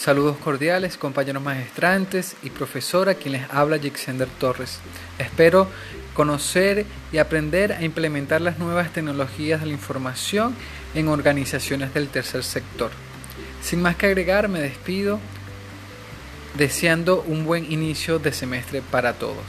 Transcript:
Saludos cordiales, compañeros magistrantes y profesora, quien les habla Jixender Torres. Espero conocer y aprender a implementar las nuevas tecnologías de la información en organizaciones del tercer sector. Sin más que agregar, me despido deseando un buen inicio de semestre para todos.